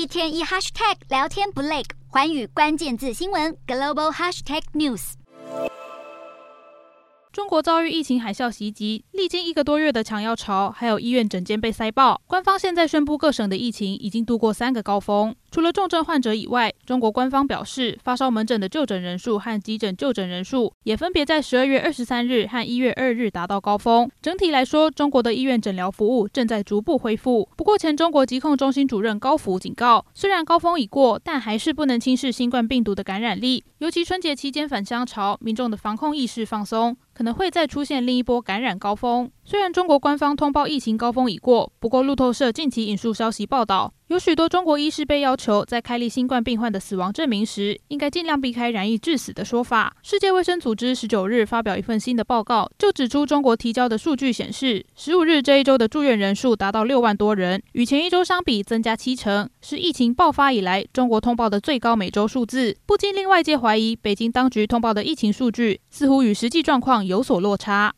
一天一 hashtag 聊天不累，环宇关键字新闻 global hashtag news。中国遭遇疫情海啸袭击，历经一个多月的抢药潮，还有医院整间被塞爆。官方现在宣布，各省的疫情已经度过三个高峰。除了重症患者以外，中国官方表示，发烧门诊的就诊人数和急诊就诊人数也分别在十二月二十三日和一月二日达到高峰。整体来说，中国的医院诊疗服务正在逐步恢复。不过，前中国疾控中心主任高福警告，虽然高峰已过，但还是不能轻视新冠病毒的感染力。尤其春节期间返乡潮，民众的防控意识放松，可能会再出现另一波感染高峰。虽然中国官方通报疫情高峰已过，不过路透社近期引述消息报道，有许多中国医师被要求在开立新冠病患的死亡证明时，应该尽量避开染疫致死的说法。世界卫生组织十九日发表一份新的报告，就指出中国提交的数据显示，十五日这一周的住院人数达到六万多人，与前一周相比增加七成，是疫情爆发以来中国通报的最高每周数字，不禁令外界怀疑，北京当局通报的疫情数据似乎与实际状况有所落差。